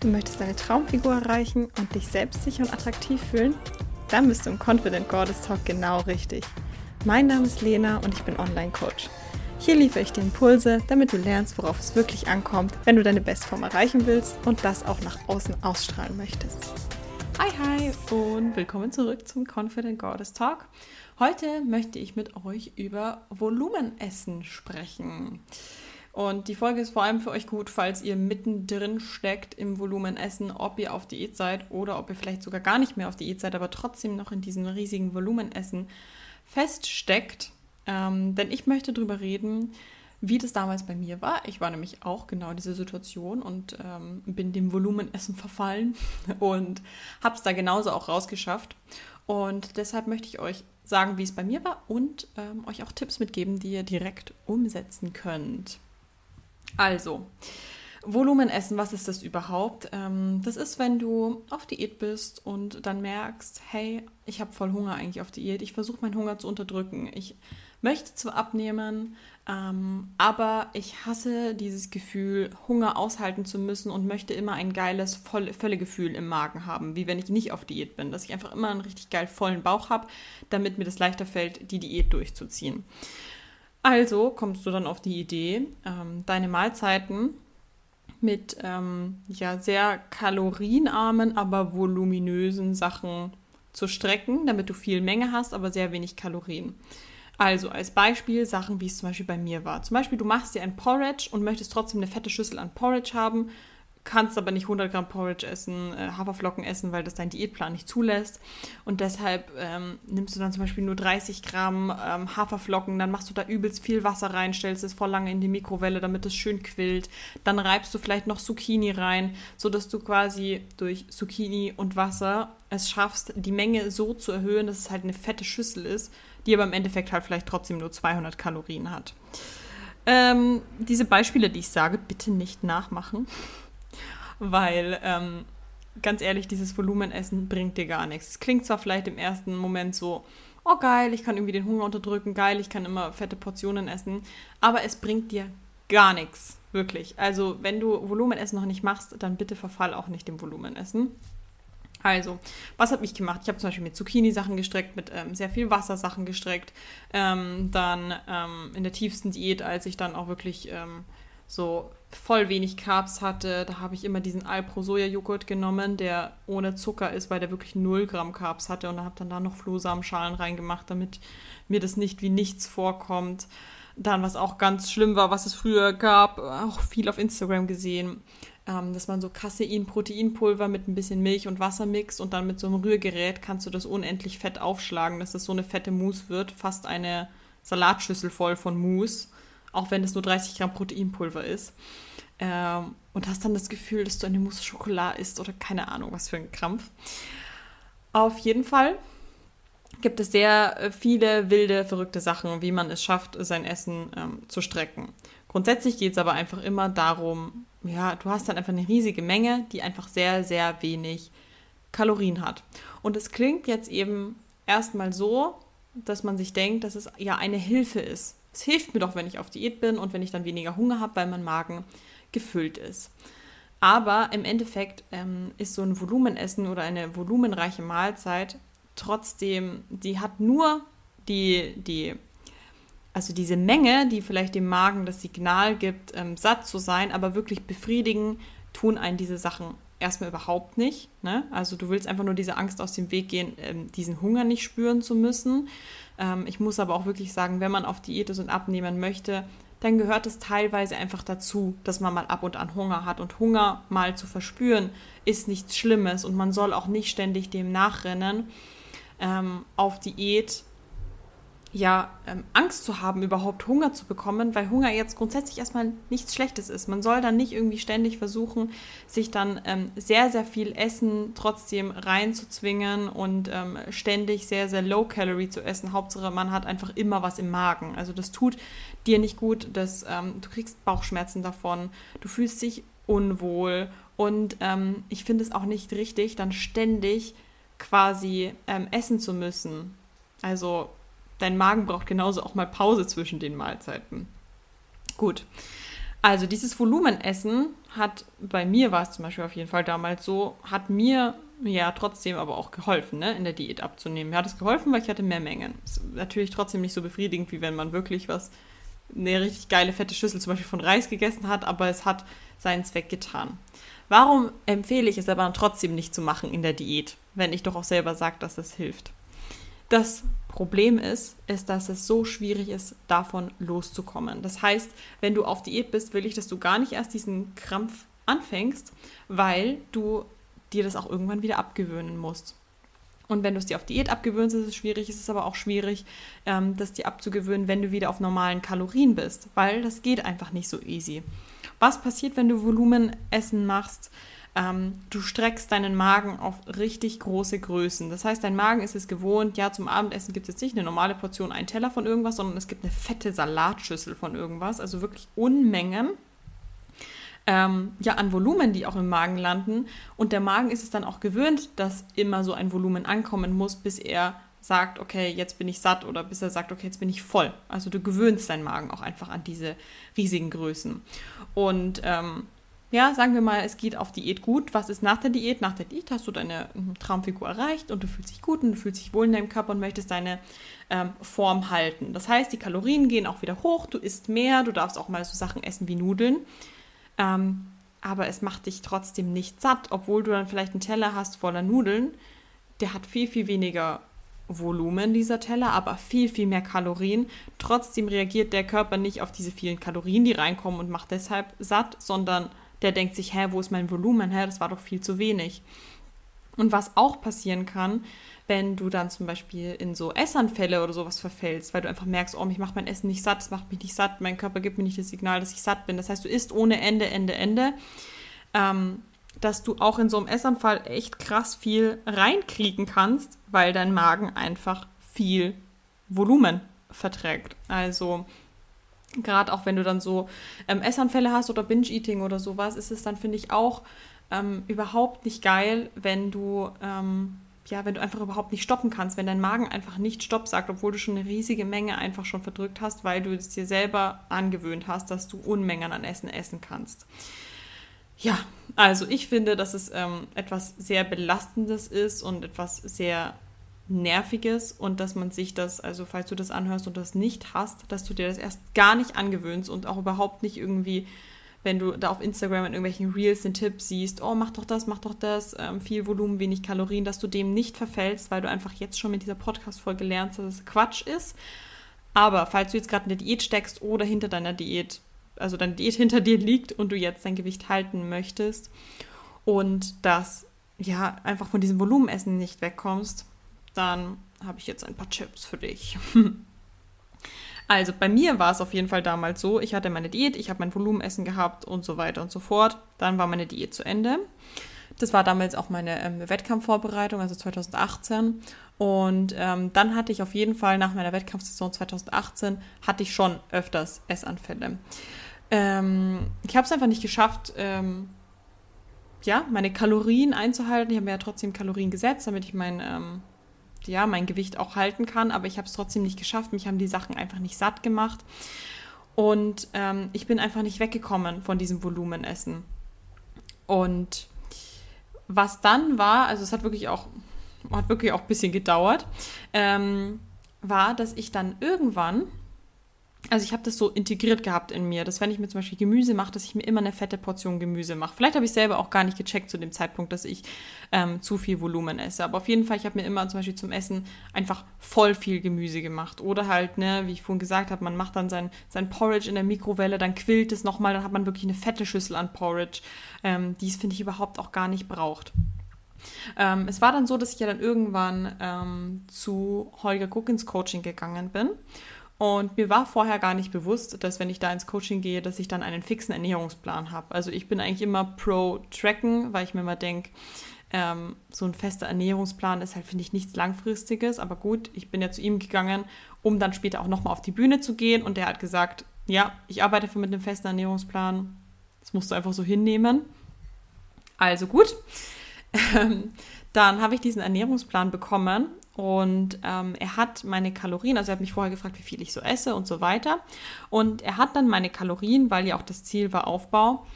Du möchtest deine Traumfigur erreichen und dich selbstsicher und attraktiv fühlen? Dann bist du im Confident Goddess Talk genau richtig. Mein Name ist Lena und ich bin Online-Coach. Hier liefere ich dir Impulse, damit du lernst, worauf es wirklich ankommt, wenn du deine Bestform erreichen willst und das auch nach außen ausstrahlen möchtest. Hi, hi und willkommen zurück zum Confident Goddess Talk. Heute möchte ich mit euch über Volumenessen sprechen. Und die Folge ist vor allem für euch gut, falls ihr mittendrin steckt im Volumenessen, ob ihr auf Diät seid oder ob ihr vielleicht sogar gar nicht mehr auf Diät seid, aber trotzdem noch in diesem riesigen Volumenessen feststeckt. Ähm, denn ich möchte darüber reden, wie das damals bei mir war. Ich war nämlich auch genau in dieser Situation und ähm, bin dem Volumenessen verfallen und habe es da genauso auch rausgeschafft. Und deshalb möchte ich euch sagen, wie es bei mir war und ähm, euch auch Tipps mitgeben, die ihr direkt umsetzen könnt. Also, Volumenessen, was ist das überhaupt? Ähm, das ist, wenn du auf Diät bist und dann merkst, hey, ich habe voll Hunger eigentlich auf Diät, ich versuche meinen Hunger zu unterdrücken. Ich möchte zwar abnehmen, ähm, aber ich hasse dieses Gefühl, Hunger aushalten zu müssen und möchte immer ein geiles, voll, Völlegefühl im Magen haben, wie wenn ich nicht auf Diät bin, dass ich einfach immer einen richtig geil vollen Bauch habe, damit mir das leichter fällt, die Diät durchzuziehen. Also kommst du dann auf die Idee, ähm, deine Mahlzeiten mit ähm, ja, sehr kalorienarmen, aber voluminösen Sachen zu strecken, damit du viel Menge hast, aber sehr wenig Kalorien. Also als Beispiel Sachen, wie es zum Beispiel bei mir war. Zum Beispiel, du machst dir ein Porridge und möchtest trotzdem eine fette Schüssel an Porridge haben kannst aber nicht 100 Gramm Porridge essen, äh, Haferflocken essen, weil das dein Diätplan nicht zulässt. Und deshalb ähm, nimmst du dann zum Beispiel nur 30 Gramm ähm, Haferflocken, dann machst du da übelst viel Wasser rein, stellst es voll lange in die Mikrowelle, damit es schön quillt. Dann reibst du vielleicht noch Zucchini rein, sodass du quasi durch Zucchini und Wasser es schaffst, die Menge so zu erhöhen, dass es halt eine fette Schüssel ist, die aber im Endeffekt halt vielleicht trotzdem nur 200 Kalorien hat. Ähm, diese Beispiele, die ich sage, bitte nicht nachmachen weil ähm, ganz ehrlich, dieses Volumenessen bringt dir gar nichts. Es klingt zwar vielleicht im ersten Moment so, oh geil, ich kann irgendwie den Hunger unterdrücken, geil, ich kann immer fette Portionen essen, aber es bringt dir gar nichts, wirklich. Also wenn du Volumenessen noch nicht machst, dann bitte verfall auch nicht dem Volumenessen. Also, was habe ich gemacht? Ich habe zum Beispiel mit Zucchini-Sachen gestreckt, mit ähm, sehr viel Wassersachen gestreckt. Ähm, dann ähm, in der tiefsten Diät, als ich dann auch wirklich ähm, so voll wenig Carbs hatte. Da habe ich immer diesen Alpro-Soja-Joghurt genommen, der ohne Zucker ist, weil der wirklich 0 Gramm Carbs hatte. Und habe dann da noch Flohsamenschalen reingemacht, damit mir das nicht wie nichts vorkommt. Dann, was auch ganz schlimm war, was es früher gab, auch viel auf Instagram gesehen, ähm, dass man so Casein-Proteinpulver mit ein bisschen Milch und Wasser mixt und dann mit so einem Rührgerät kannst du das unendlich fett aufschlagen, dass das so eine fette Mousse wird, fast eine Salatschüssel voll von Mousse auch wenn es nur 30 Gramm Proteinpulver ist. Ähm, und hast dann das Gefühl, dass du eine Mousse Schokolade isst oder keine Ahnung, was für ein Krampf. Auf jeden Fall gibt es sehr äh, viele wilde, verrückte Sachen, wie man es schafft, sein Essen ähm, zu strecken. Grundsätzlich geht es aber einfach immer darum, ja, du hast dann einfach eine riesige Menge, die einfach sehr, sehr wenig Kalorien hat. Und es klingt jetzt eben erstmal so, dass man sich denkt, dass es ja eine Hilfe ist. Es hilft mir doch, wenn ich auf Diät bin und wenn ich dann weniger Hunger habe, weil mein Magen gefüllt ist. Aber im Endeffekt ähm, ist so ein Volumenessen oder eine volumenreiche Mahlzeit trotzdem, die hat nur die, die, also diese Menge, die vielleicht dem Magen das Signal gibt, ähm, satt zu sein, aber wirklich befriedigen, tun einen diese Sachen erstmal überhaupt nicht. Ne? Also du willst einfach nur diese Angst aus dem Weg gehen, ähm, diesen Hunger nicht spüren zu müssen. Ähm, ich muss aber auch wirklich sagen, wenn man auf Diät ist und abnehmen möchte, dann gehört es teilweise einfach dazu, dass man mal ab und an Hunger hat. Und Hunger mal zu verspüren, ist nichts Schlimmes. Und man soll auch nicht ständig dem nachrennen. Ähm, auf Diät ja, ähm, Angst zu haben, überhaupt Hunger zu bekommen, weil Hunger jetzt grundsätzlich erstmal nichts Schlechtes ist. Man soll dann nicht irgendwie ständig versuchen, sich dann ähm, sehr, sehr viel Essen trotzdem reinzuzwingen und ähm, ständig sehr, sehr low calorie zu essen. Hauptsache, man hat einfach immer was im Magen. Also das tut dir nicht gut, das, ähm, du kriegst Bauchschmerzen davon, du fühlst dich unwohl und ähm, ich finde es auch nicht richtig, dann ständig quasi ähm, essen zu müssen. Also dein Magen braucht genauso auch mal Pause zwischen den Mahlzeiten. Gut. Also dieses Volumenessen hat, bei mir war es zum Beispiel auf jeden Fall damals so, hat mir ja trotzdem aber auch geholfen, ne, in der Diät abzunehmen. Mir hat es geholfen, weil ich hatte mehr Mengen. Ist natürlich trotzdem nicht so befriedigend, wie wenn man wirklich was, eine richtig geile fette Schüssel zum Beispiel von Reis gegessen hat, aber es hat seinen Zweck getan. Warum empfehle ich es aber trotzdem nicht zu machen in der Diät, wenn ich doch auch selber sage, dass es hilft? Das Problem ist, ist, dass es so schwierig ist, davon loszukommen. Das heißt, wenn du auf Diät bist, will ich, dass du gar nicht erst diesen Krampf anfängst, weil du dir das auch irgendwann wieder abgewöhnen musst. Und wenn du es dir auf Diät abgewöhnst, ist es schwierig. Es ist aber auch schwierig, ähm, das dir abzugewöhnen, wenn du wieder auf normalen Kalorien bist, weil das geht einfach nicht so easy. Was passiert, wenn du Volumenessen machst? Ähm, du streckst deinen Magen auf richtig große Größen. Das heißt, dein Magen ist es gewohnt, ja, zum Abendessen gibt es jetzt nicht eine normale Portion, einen Teller von irgendwas, sondern es gibt eine fette Salatschüssel von irgendwas, also wirklich Unmengen ähm, ja, an Volumen, die auch im Magen landen. Und der Magen ist es dann auch gewöhnt, dass immer so ein Volumen ankommen muss, bis er sagt, okay, jetzt bin ich satt oder bis er sagt, okay, jetzt bin ich voll. Also du gewöhnst deinen Magen auch einfach an diese riesigen Größen. Und ähm, ja, sagen wir mal, es geht auf Diät gut. Was ist nach der Diät? Nach der Diät hast du deine hm, Traumfigur erreicht und du fühlst dich gut und du fühlst dich wohl in deinem Körper und möchtest deine ähm, Form halten. Das heißt, die Kalorien gehen auch wieder hoch, du isst mehr, du darfst auch mal so Sachen essen wie Nudeln. Ähm, aber es macht dich trotzdem nicht satt, obwohl du dann vielleicht einen Teller hast voller Nudeln. Der hat viel, viel weniger Volumen, dieser Teller, aber viel, viel mehr Kalorien. Trotzdem reagiert der Körper nicht auf diese vielen Kalorien, die reinkommen und macht deshalb satt, sondern der denkt sich, hä, wo ist mein Volumen? Hä, das war doch viel zu wenig. Und was auch passieren kann, wenn du dann zum Beispiel in so Essanfälle oder sowas verfällst, weil du einfach merkst, oh, mich macht mein Essen nicht satt, es macht mich nicht satt, mein Körper gibt mir nicht das Signal, dass ich satt bin. Das heißt, du isst ohne Ende, Ende, Ende. Ähm, dass du auch in so einem Essanfall echt krass viel reinkriegen kannst, weil dein Magen einfach viel Volumen verträgt. Also gerade auch wenn du dann so ähm, Essanfälle hast oder Binge-Eating oder sowas, ist es dann, finde ich, auch ähm, überhaupt nicht geil, wenn du ähm, ja, wenn du einfach überhaupt nicht stoppen kannst, wenn dein Magen einfach nicht Stopp sagt, obwohl du schon eine riesige Menge einfach schon verdrückt hast, weil du es dir selber angewöhnt hast, dass du Unmengen an Essen essen kannst. Ja, also ich finde, dass es ähm, etwas sehr Belastendes ist und etwas sehr Nerviges und dass man sich das, also falls du das anhörst und das nicht hast, dass du dir das erst gar nicht angewöhnst und auch überhaupt nicht irgendwie wenn du da auf Instagram in irgendwelchen Reels den Tipp siehst, oh, mach doch das, mach doch das, ähm, viel Volumen, wenig Kalorien, dass du dem nicht verfällst, weil du einfach jetzt schon mit dieser Podcast-Folge lernst, dass es Quatsch ist. Aber falls du jetzt gerade in der Diät steckst oder hinter deiner Diät, also deine Diät hinter dir liegt und du jetzt dein Gewicht halten möchtest und das ja einfach von diesem Volumenessen nicht wegkommst, dann habe ich jetzt ein paar Chips für dich. Also bei mir war es auf jeden Fall damals so, ich hatte meine Diät, ich habe mein Volumenessen gehabt und so weiter und so fort. Dann war meine Diät zu Ende. Das war damals auch meine ähm, Wettkampfvorbereitung, also 2018. Und ähm, dann hatte ich auf jeden Fall nach meiner Wettkampfsaison 2018, hatte ich schon öfters Essanfälle. Ähm, ich habe es einfach nicht geschafft, ähm, ja, meine Kalorien einzuhalten. Ich habe mir ja trotzdem Kalorien gesetzt, damit ich mein ja, mein Gewicht auch halten kann, aber ich habe es trotzdem nicht geschafft. Mich haben die Sachen einfach nicht satt gemacht. Und ähm, ich bin einfach nicht weggekommen von diesem Volumenessen. Und was dann war, also es hat wirklich auch, hat wirklich auch ein bisschen gedauert, ähm, war, dass ich dann irgendwann also ich habe das so integriert gehabt in mir, dass wenn ich mir zum Beispiel Gemüse mache, dass ich mir immer eine fette Portion Gemüse mache. Vielleicht habe ich selber auch gar nicht gecheckt zu dem Zeitpunkt, dass ich ähm, zu viel Volumen esse. Aber auf jeden Fall, ich habe mir immer zum Beispiel zum Essen einfach voll viel Gemüse gemacht. Oder halt, ne, wie ich vorhin gesagt habe, man macht dann sein, sein Porridge in der Mikrowelle, dann quillt es nochmal, dann hat man wirklich eine fette Schüssel an Porridge, ähm, die es, finde ich, überhaupt auch gar nicht braucht. Ähm, es war dann so, dass ich ja dann irgendwann ähm, zu Holger Cook ins Coaching gegangen bin. Und mir war vorher gar nicht bewusst, dass wenn ich da ins Coaching gehe, dass ich dann einen fixen Ernährungsplan habe. Also ich bin eigentlich immer pro Tracken, weil ich mir immer denke, ähm, so ein fester Ernährungsplan ist halt, finde ich, nichts Langfristiges. Aber gut, ich bin ja zu ihm gegangen, um dann später auch nochmal auf die Bühne zu gehen. Und der hat gesagt, ja, ich arbeite mit einem festen Ernährungsplan. Das musst du einfach so hinnehmen. Also gut. Ähm, dann habe ich diesen Ernährungsplan bekommen und ähm, er hat meine Kalorien, also er hat mich vorher gefragt, wie viel ich so esse und so weiter. Und er hat dann meine Kalorien, weil ja auch das Ziel war Aufbau,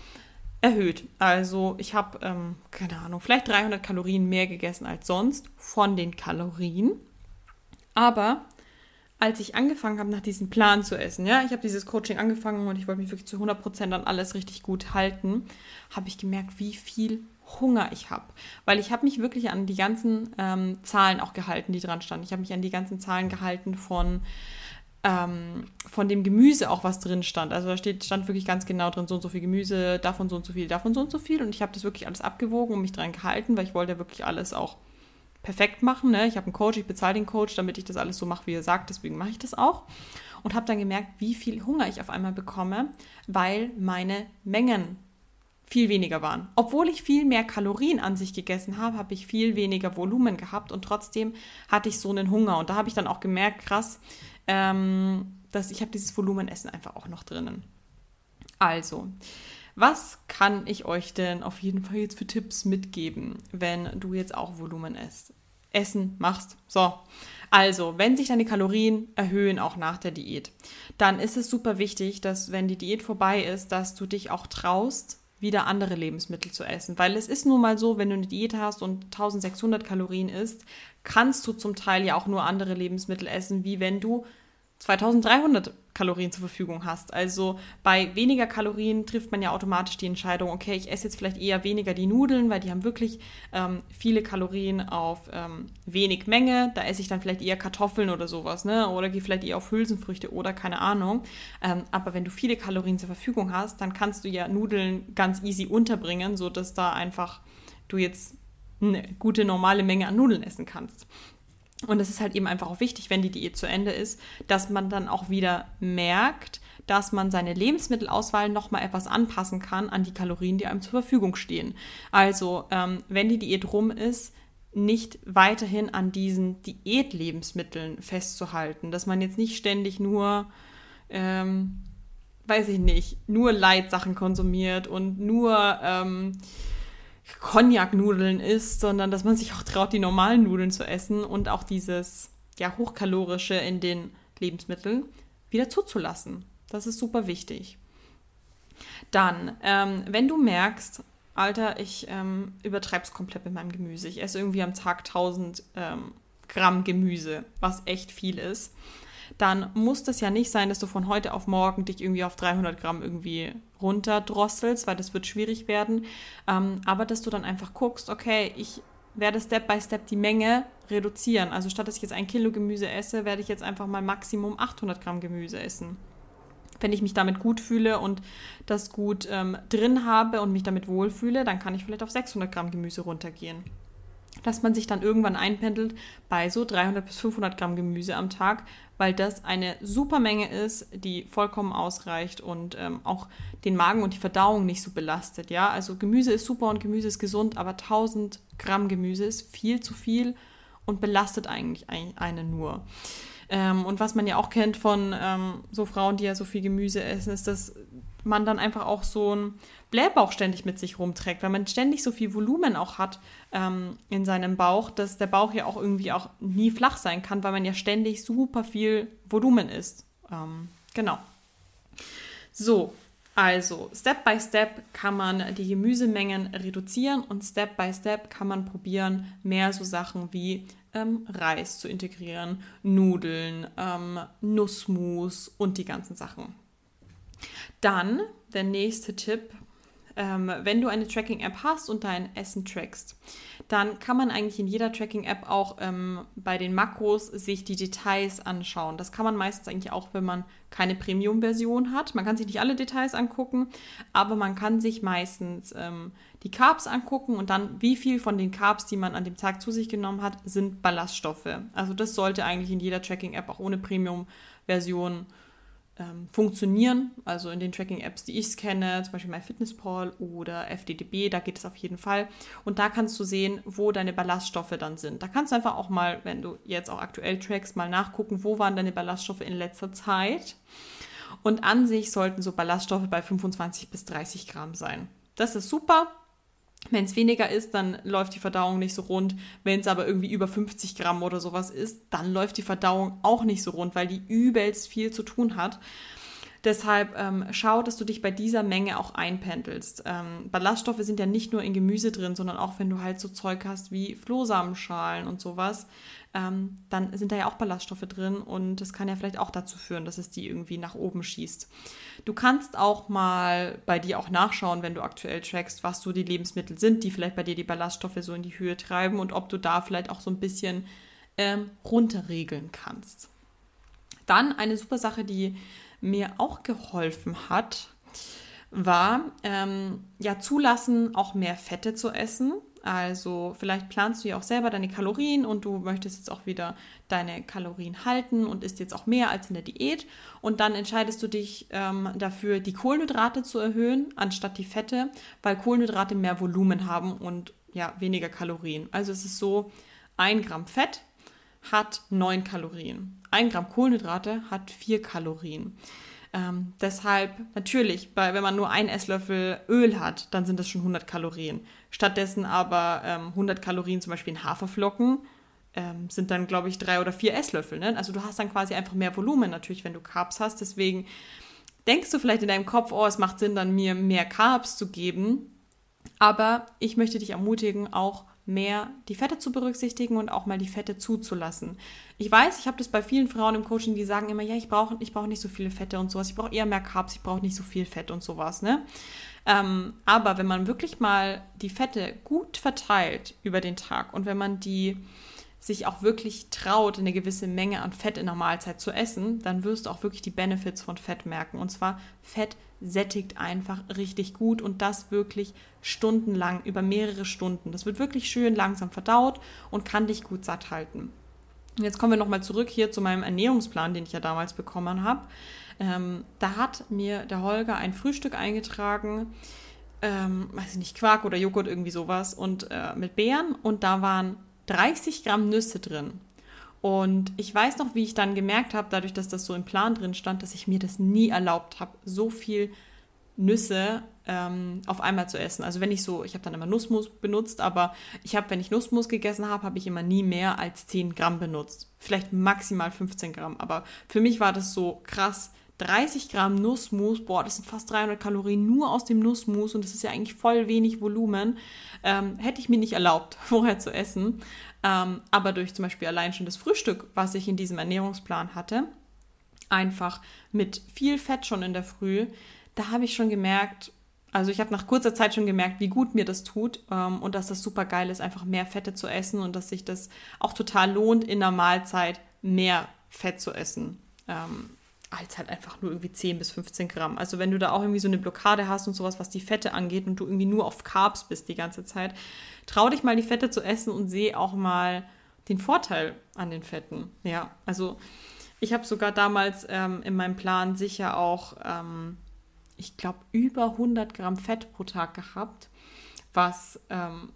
erhöht. Also ich habe, ähm, keine Ahnung, vielleicht 300 Kalorien mehr gegessen als sonst von den Kalorien. Aber als ich angefangen habe, nach diesem Plan zu essen, ja, ich habe dieses Coaching angefangen und ich wollte mich wirklich zu 100% an alles richtig gut halten, habe ich gemerkt, wie viel Hunger ich habe. Weil ich habe mich wirklich an die ganzen ähm, Zahlen auch gehalten, die dran standen. Ich habe mich an die ganzen Zahlen gehalten von, ähm, von dem Gemüse auch, was drin stand. Also da steht, stand wirklich ganz genau drin, so und so viel Gemüse, davon so und so viel, davon so und so viel. Und ich habe das wirklich alles abgewogen und mich dran gehalten, weil ich wollte wirklich alles auch perfekt machen. Ne? Ich habe einen Coach, ich bezahle den Coach, damit ich das alles so mache, wie er sagt. Deswegen mache ich das auch. Und habe dann gemerkt, wie viel Hunger ich auf einmal bekomme, weil meine Mengen viel weniger waren. Obwohl ich viel mehr Kalorien an sich gegessen habe, habe ich viel weniger Volumen gehabt und trotzdem hatte ich so einen Hunger. Und da habe ich dann auch gemerkt, krass, ähm, dass ich habe dieses Volumenessen einfach auch noch drinnen. Also, was kann ich euch denn auf jeden Fall jetzt für Tipps mitgeben, wenn du jetzt auch Volumen isst? Essen machst. So. Also, wenn sich deine Kalorien erhöhen, auch nach der Diät, dann ist es super wichtig, dass, wenn die Diät vorbei ist, dass du dich auch traust, wieder andere Lebensmittel zu essen. Weil es ist nun mal so, wenn du eine Diät hast und 1600 Kalorien isst, kannst du zum Teil ja auch nur andere Lebensmittel essen, wie wenn du 2300 Kalorien zur Verfügung hast. Also bei weniger Kalorien trifft man ja automatisch die Entscheidung, okay, ich esse jetzt vielleicht eher weniger die Nudeln, weil die haben wirklich ähm, viele Kalorien auf ähm, wenig Menge. Da esse ich dann vielleicht eher Kartoffeln oder sowas, ne? Oder gehe vielleicht eher auf Hülsenfrüchte oder keine Ahnung. Ähm, aber wenn du viele Kalorien zur Verfügung hast, dann kannst du ja Nudeln ganz easy unterbringen, sodass da einfach du jetzt eine gute normale Menge an Nudeln essen kannst. Und es ist halt eben einfach auch wichtig, wenn die Diät zu Ende ist, dass man dann auch wieder merkt, dass man seine Lebensmittelauswahl nochmal etwas anpassen kann an die Kalorien, die einem zur Verfügung stehen. Also, ähm, wenn die Diät rum ist, nicht weiterhin an diesen Diätlebensmitteln festzuhalten, dass man jetzt nicht ständig nur, ähm, weiß ich nicht, nur Leitsachen konsumiert und nur ähm, Cognac-Nudeln isst, sondern dass man sich auch traut, die normalen Nudeln zu essen und auch dieses ja, hochkalorische in den Lebensmitteln wieder zuzulassen. Das ist super wichtig. Dann, ähm, wenn du merkst, Alter, ich ähm, übertreibe es komplett mit meinem Gemüse. Ich esse irgendwie am Tag 1000 ähm, Gramm Gemüse, was echt viel ist dann muss das ja nicht sein, dass du von heute auf morgen dich irgendwie auf 300 Gramm irgendwie runterdrosselst, weil das wird schwierig werden. Ähm, aber dass du dann einfach guckst, okay, ich werde Step by Step die Menge reduzieren. Also statt dass ich jetzt ein Kilo Gemüse esse, werde ich jetzt einfach mal Maximum 800 Gramm Gemüse essen. Wenn ich mich damit gut fühle und das gut ähm, drin habe und mich damit wohlfühle, dann kann ich vielleicht auf 600 Gramm Gemüse runtergehen dass man sich dann irgendwann einpendelt bei so 300 bis 500 Gramm Gemüse am Tag, weil das eine super Menge ist, die vollkommen ausreicht und ähm, auch den Magen und die Verdauung nicht so belastet. Ja, also Gemüse ist super und Gemüse ist gesund, aber 1000 Gramm Gemüse ist viel zu viel und belastet eigentlich einen nur. Ähm, und was man ja auch kennt von ähm, so Frauen, die ja so viel Gemüse essen, ist, dass man dann einfach auch so ein Blähbauch ständig mit sich rumträgt, weil man ständig so viel Volumen auch hat ähm, in seinem Bauch, dass der Bauch ja auch irgendwie auch nie flach sein kann, weil man ja ständig super viel Volumen isst. Ähm, genau. So, also Step by Step kann man die Gemüsemengen reduzieren und Step by Step kann man probieren, mehr so Sachen wie ähm, Reis zu integrieren, Nudeln, ähm, Nussmus und die ganzen Sachen. Dann der nächste Tipp. Ähm, wenn du eine Tracking-App hast und dein Essen trackst, dann kann man eigentlich in jeder Tracking-App auch ähm, bei den Makros sich die Details anschauen. Das kann man meistens eigentlich auch, wenn man keine Premium-Version hat. Man kann sich nicht alle Details angucken, aber man kann sich meistens ähm, die Carbs angucken und dann, wie viel von den Carbs, die man an dem Tag zu sich genommen hat, sind Ballaststoffe. Also das sollte eigentlich in jeder Tracking-App auch ohne Premium-Version ähm, funktionieren. Also in den Tracking-Apps, die ich kenne, zum Beispiel MyFitnessPal oder FDDB, da geht es auf jeden Fall. Und da kannst du sehen, wo deine Ballaststoffe dann sind. Da kannst du einfach auch mal, wenn du jetzt auch aktuell trackst, mal nachgucken, wo waren deine Ballaststoffe in letzter Zeit. Und an sich sollten so Ballaststoffe bei 25 bis 30 Gramm sein. Das ist super. Wenn es weniger ist, dann läuft die Verdauung nicht so rund. Wenn es aber irgendwie über 50 Gramm oder sowas ist, dann läuft die Verdauung auch nicht so rund, weil die übelst viel zu tun hat. Deshalb ähm, schau, dass du dich bei dieser Menge auch einpendelst. Ähm, Ballaststoffe sind ja nicht nur in Gemüse drin, sondern auch wenn du halt so Zeug hast wie Flohsamenschalen und sowas, ähm, dann sind da ja auch Ballaststoffe drin und das kann ja vielleicht auch dazu führen, dass es die irgendwie nach oben schießt. Du kannst auch mal bei dir auch nachschauen, wenn du aktuell trackst, was so die Lebensmittel sind, die vielleicht bei dir die Ballaststoffe so in die Höhe treiben und ob du da vielleicht auch so ein bisschen ähm, runterregeln kannst. Dann eine super Sache, die mir auch geholfen hat, war ähm, ja zulassen, auch mehr Fette zu essen. Also vielleicht planst du ja auch selber deine Kalorien und du möchtest jetzt auch wieder deine Kalorien halten und isst jetzt auch mehr als in der Diät. Und dann entscheidest du dich ähm, dafür, die Kohlenhydrate zu erhöhen, anstatt die Fette, weil Kohlenhydrate mehr Volumen haben und ja, weniger Kalorien. Also es ist so, ein Gramm Fett hat 9 Kalorien. Ein Gramm Kohlenhydrate hat 4 Kalorien. Ähm, deshalb natürlich, bei, wenn man nur einen Esslöffel Öl hat, dann sind das schon 100 Kalorien. Stattdessen aber ähm, 100 Kalorien zum Beispiel in Haferflocken ähm, sind dann, glaube ich, drei oder vier Esslöffel. Ne? Also du hast dann quasi einfach mehr Volumen natürlich, wenn du Carbs hast. Deswegen denkst du vielleicht in deinem Kopf, oh, es macht Sinn, dann mir mehr Carbs zu geben. Aber ich möchte dich ermutigen, auch mehr die Fette zu berücksichtigen und auch mal die Fette zuzulassen. Ich weiß, ich habe das bei vielen Frauen im Coaching, die sagen immer, ja, ich brauche ich brauch nicht so viele Fette und sowas, ich brauche eher mehr Carbs, ich brauche nicht so viel Fett und sowas, ne? Ähm, aber wenn man wirklich mal die Fette gut verteilt über den Tag und wenn man die sich auch wirklich traut, eine gewisse Menge an Fett in der Mahlzeit zu essen, dann wirst du auch wirklich die Benefits von Fett merken. Und zwar Fett sättigt einfach richtig gut und das wirklich stundenlang, über mehrere Stunden. Das wird wirklich schön langsam verdaut und kann dich gut satt halten. Und jetzt kommen wir nochmal zurück hier zu meinem Ernährungsplan, den ich ja damals bekommen habe. Ähm, da hat mir der Holger ein Frühstück eingetragen, ähm, weiß ich nicht, Quark oder Joghurt, irgendwie sowas, und äh, mit Beeren. Und da waren 30 Gramm Nüsse drin. Und ich weiß noch, wie ich dann gemerkt habe, dadurch, dass das so im Plan drin stand, dass ich mir das nie erlaubt habe, so viel Nüsse ähm, auf einmal zu essen. Also wenn ich so, ich habe dann immer Nussmus benutzt, aber ich habe, wenn ich Nussmus gegessen habe, habe ich immer nie mehr als 10 Gramm benutzt. Vielleicht maximal 15 Gramm. Aber für mich war das so krass. 30 Gramm Nussmus, boah, das sind fast 300 Kalorien nur aus dem Nussmus und das ist ja eigentlich voll wenig Volumen. Ähm, hätte ich mir nicht erlaubt, vorher zu essen. Ähm, aber durch zum Beispiel allein schon das Frühstück, was ich in diesem Ernährungsplan hatte, einfach mit viel Fett schon in der Früh, da habe ich schon gemerkt, also ich habe nach kurzer Zeit schon gemerkt, wie gut mir das tut ähm, und dass das super geil ist, einfach mehr Fette zu essen und dass sich das auch total lohnt, in der Mahlzeit mehr Fett zu essen. Ähm, als halt einfach nur irgendwie 10 bis 15 Gramm. Also wenn du da auch irgendwie so eine Blockade hast und sowas, was die Fette angeht und du irgendwie nur auf Carbs bist die ganze Zeit, trau dich mal die Fette zu essen und sehe auch mal den Vorteil an den Fetten. Ja, also ich habe sogar damals ähm, in meinem Plan sicher auch, ähm, ich glaube, über 100 Gramm Fett pro Tag gehabt, was, ähm,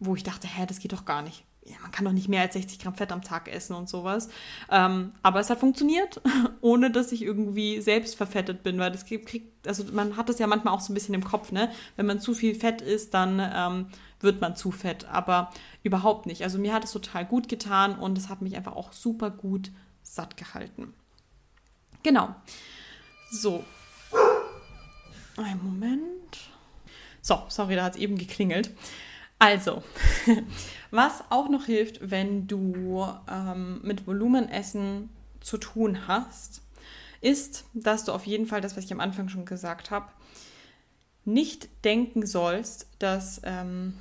wo ich dachte, hä, das geht doch gar nicht ja, man kann doch nicht mehr als 60 Gramm Fett am Tag essen und sowas. Ähm, aber es hat funktioniert, ohne dass ich irgendwie selbst verfettet bin, weil das kriegt, also man hat das ja manchmal auch so ein bisschen im Kopf, ne? Wenn man zu viel Fett isst, dann ähm, wird man zu fett, aber überhaupt nicht. Also mir hat es total gut getan und es hat mich einfach auch super gut satt gehalten. Genau. So. Ein Moment. So, sorry, da hat es eben geklingelt. Also, was auch noch hilft, wenn du ähm, mit Volumenessen zu tun hast, ist, dass du auf jeden Fall das, was ich am Anfang schon gesagt habe, nicht denken sollst, dass ähm,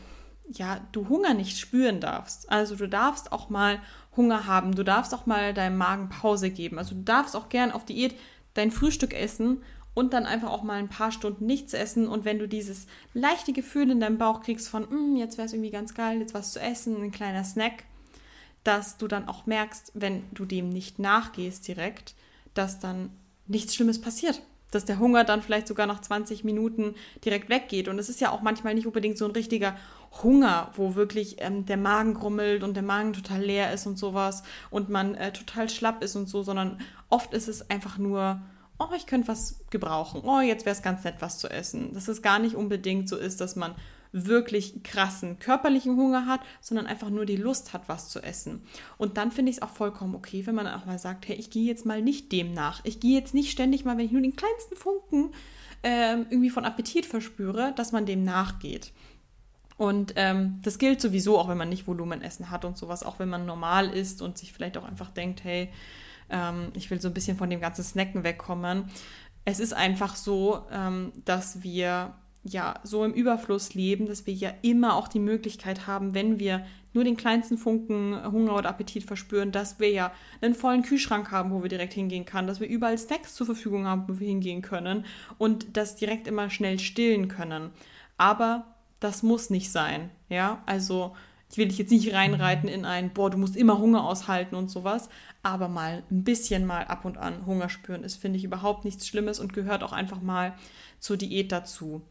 ja, du Hunger nicht spüren darfst. Also du darfst auch mal Hunger haben, du darfst auch mal deinem Magen Pause geben. Also du darfst auch gern auf Diät dein Frühstück essen und dann einfach auch mal ein paar Stunden nichts essen. Und wenn du dieses leichte Gefühl in deinem Bauch kriegst von, mm, jetzt wäre es irgendwie ganz geil, jetzt was zu essen, ein kleiner Snack, dass du dann auch merkst, wenn du dem nicht nachgehst direkt, dass dann nichts Schlimmes passiert. Dass der Hunger dann vielleicht sogar nach 20 Minuten direkt weggeht. Und es ist ja auch manchmal nicht unbedingt so ein richtiger Hunger, wo wirklich ähm, der Magen grummelt und der Magen total leer ist und sowas und man äh, total schlapp ist und so, sondern oft ist es einfach nur oh, ich könnte was gebrauchen, oh, jetzt wäre es ganz nett, was zu essen. Dass es gar nicht unbedingt so ist, dass man wirklich krassen körperlichen Hunger hat, sondern einfach nur die Lust hat, was zu essen. Und dann finde ich es auch vollkommen okay, wenn man auch mal sagt, hey, ich gehe jetzt mal nicht dem nach. Ich gehe jetzt nicht ständig mal, wenn ich nur den kleinsten Funken ähm, irgendwie von Appetit verspüre, dass man dem nachgeht. Und ähm, das gilt sowieso auch, wenn man nicht Volumenessen hat und sowas, auch wenn man normal isst und sich vielleicht auch einfach denkt, hey, ähm, ich will so ein bisschen von dem ganzen Snacken wegkommen. Es ist einfach so, ähm, dass wir ja so im Überfluss leben, dass wir ja immer auch die Möglichkeit haben, wenn wir nur den kleinsten Funken Hunger oder Appetit verspüren, dass wir ja einen vollen Kühlschrank haben, wo wir direkt hingehen können, dass wir überall Snacks zur Verfügung haben, wo wir hingehen können und das direkt immer schnell stillen können. Aber das muss nicht sein, ja, also ich will dich jetzt nicht reinreiten in ein, boah, du musst immer Hunger aushalten und sowas, aber mal ein bisschen mal ab und an Hunger spüren ist, finde ich überhaupt nichts Schlimmes und gehört auch einfach mal zur Diät dazu.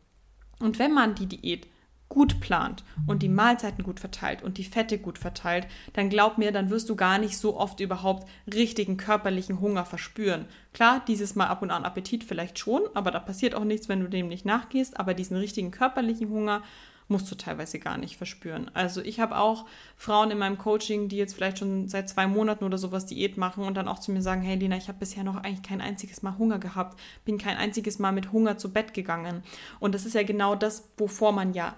Und wenn man die Diät gut plant und die Mahlzeiten gut verteilt und die Fette gut verteilt, dann glaub mir, dann wirst du gar nicht so oft überhaupt richtigen körperlichen Hunger verspüren. Klar, dieses Mal ab und an Appetit vielleicht schon, aber da passiert auch nichts, wenn du dem nicht nachgehst, aber diesen richtigen körperlichen Hunger musst du teilweise gar nicht verspüren. Also ich habe auch Frauen in meinem Coaching, die jetzt vielleicht schon seit zwei Monaten oder sowas Diät machen und dann auch zu mir sagen, hey Lena, ich habe bisher noch eigentlich kein einziges Mal Hunger gehabt, bin kein einziges Mal mit Hunger zu Bett gegangen. Und das ist ja genau das, wovor man ja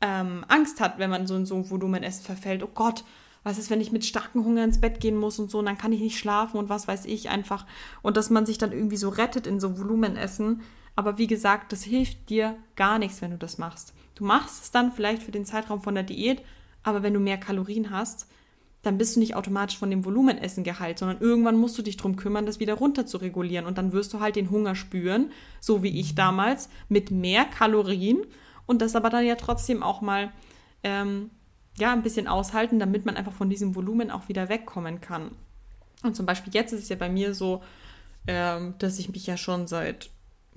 ähm, Angst hat, wenn man so in so ein Volumenessen verfällt. Oh Gott, was ist, wenn ich mit starkem Hunger ins Bett gehen muss und so, und dann kann ich nicht schlafen und was weiß ich einfach. Und dass man sich dann irgendwie so rettet in so Volumenessen. Aber wie gesagt, das hilft dir gar nichts, wenn du das machst. Du machst es dann vielleicht für den Zeitraum von der Diät, aber wenn du mehr Kalorien hast, dann bist du nicht automatisch von dem Volumenessen geheilt, sondern irgendwann musst du dich darum kümmern, das wieder runter zu regulieren. Und dann wirst du halt den Hunger spüren, so wie ich damals, mit mehr Kalorien und das aber dann ja trotzdem auch mal ähm, ja, ein bisschen aushalten, damit man einfach von diesem Volumen auch wieder wegkommen kann. Und zum Beispiel jetzt ist es ja bei mir so, ähm, dass ich mich ja schon seit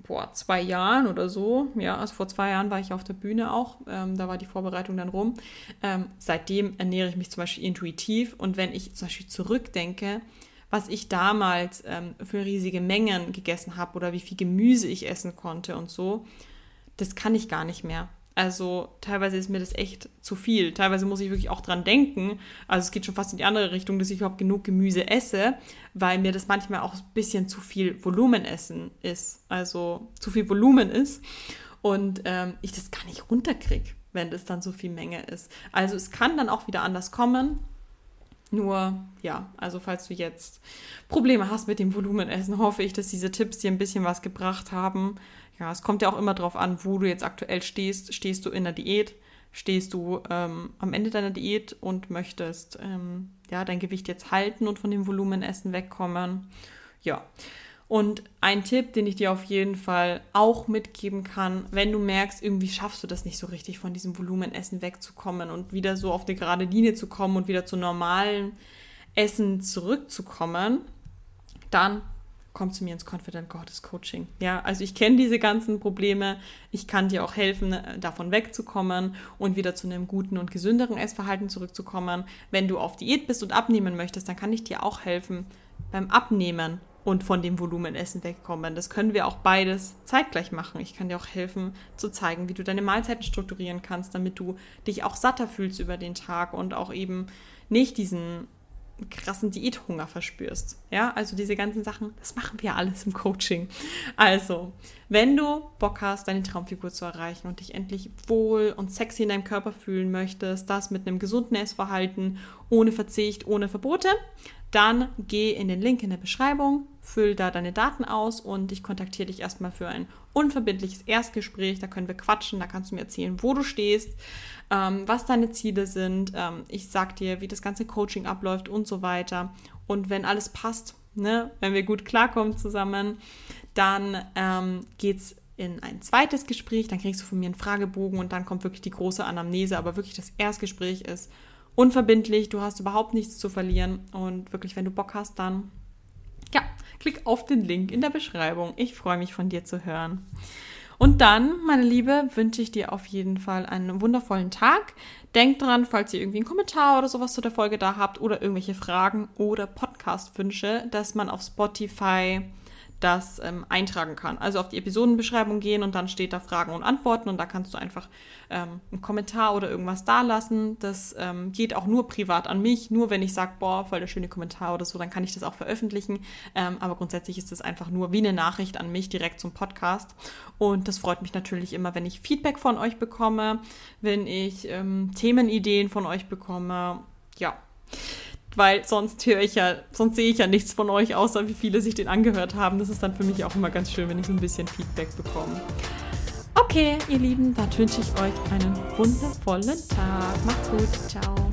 boah, zwei Jahren oder so, ja, also vor zwei Jahren war ich auf der Bühne auch, ähm, da war die Vorbereitung dann rum. Ähm, seitdem ernähre ich mich zum Beispiel intuitiv und wenn ich zum Beispiel zurückdenke, was ich damals ähm, für riesige Mengen gegessen habe oder wie viel Gemüse ich essen konnte und so, das kann ich gar nicht mehr. Also teilweise ist mir das echt zu viel. Teilweise muss ich wirklich auch dran denken. Also es geht schon fast in die andere Richtung, dass ich überhaupt genug Gemüse esse, weil mir das manchmal auch ein bisschen zu viel Volumenessen ist. Also zu viel Volumen ist. Und ähm, ich das gar nicht runterkriege, wenn das dann so viel Menge ist. Also es kann dann auch wieder anders kommen. Nur, ja, also falls du jetzt Probleme hast mit dem Volumenessen, hoffe ich, dass diese Tipps dir ein bisschen was gebracht haben. Ja, es kommt ja auch immer darauf an, wo du jetzt aktuell stehst. Stehst du in der Diät? Stehst du ähm, am Ende deiner Diät und möchtest ähm, ja, dein Gewicht jetzt halten und von dem Volumenessen wegkommen? Ja. Und ein Tipp, den ich dir auf jeden Fall auch mitgeben kann, wenn du merkst, irgendwie schaffst du das nicht so richtig, von diesem Volumenessen wegzukommen und wieder so auf die gerade Linie zu kommen und wieder zu normalen Essen zurückzukommen, dann komm zu mir ins Confident Goddess Coaching. Ja, also ich kenne diese ganzen Probleme. Ich kann dir auch helfen, äh, davon wegzukommen und wieder zu einem guten und gesünderen Essverhalten zurückzukommen. Wenn du auf Diät bist und abnehmen möchtest, dann kann ich dir auch helfen beim Abnehmen und von dem Volumenessen wegkommen. Das können wir auch beides zeitgleich machen. Ich kann dir auch helfen zu zeigen, wie du deine Mahlzeiten strukturieren kannst, damit du dich auch satter fühlst über den Tag und auch eben nicht diesen krassen Diäthunger verspürst. Ja, also diese ganzen Sachen, das machen wir alles im Coaching. Also, wenn du Bock hast, deine Traumfigur zu erreichen und dich endlich wohl und sexy in deinem Körper fühlen möchtest, das mit einem gesunden Essverhalten, ohne Verzicht, ohne Verbote, dann geh in den Link in der Beschreibung, füll da deine Daten aus und ich kontaktiere dich erstmal für ein unverbindliches Erstgespräch. Da können wir quatschen, da kannst du mir erzählen, wo du stehst, ähm, was deine Ziele sind. Ähm, ich sag dir, wie das ganze Coaching abläuft und so weiter. Und wenn alles passt, ne, wenn wir gut klarkommen zusammen, dann ähm, es in ein zweites Gespräch, dann kriegst du von mir einen Fragebogen und dann kommt wirklich die große Anamnese, aber wirklich das Erstgespräch ist unverbindlich, du hast überhaupt nichts zu verlieren und wirklich, wenn du Bock hast, dann ja, klick auf den Link in der Beschreibung. Ich freue mich von dir zu hören. Und dann, meine Liebe, wünsche ich dir auf jeden Fall einen wundervollen Tag. Denkt dran, falls ihr irgendwie einen Kommentar oder sowas zu der Folge da habt oder irgendwelche Fragen oder Podcast-Wünsche, dass man auf Spotify das ähm, eintragen kann. Also auf die Episodenbeschreibung gehen und dann steht da Fragen und Antworten und da kannst du einfach ähm, einen Kommentar oder irgendwas da lassen. Das ähm, geht auch nur privat an mich, nur wenn ich sage, boah, voll der schöne Kommentar oder so, dann kann ich das auch veröffentlichen. Ähm, aber grundsätzlich ist das einfach nur wie eine Nachricht an mich direkt zum Podcast. Und das freut mich natürlich immer, wenn ich Feedback von euch bekomme, wenn ich ähm, Themenideen von euch bekomme. Ja weil sonst höre ich ja, sonst sehe ich ja nichts von euch, außer wie viele sich den angehört haben. Das ist dann für mich auch immer ganz schön, wenn ich so ein bisschen Feedback bekomme. Okay, ihr Lieben, dann wünsche ich euch einen wundervollen Tag. Macht's gut. Ciao.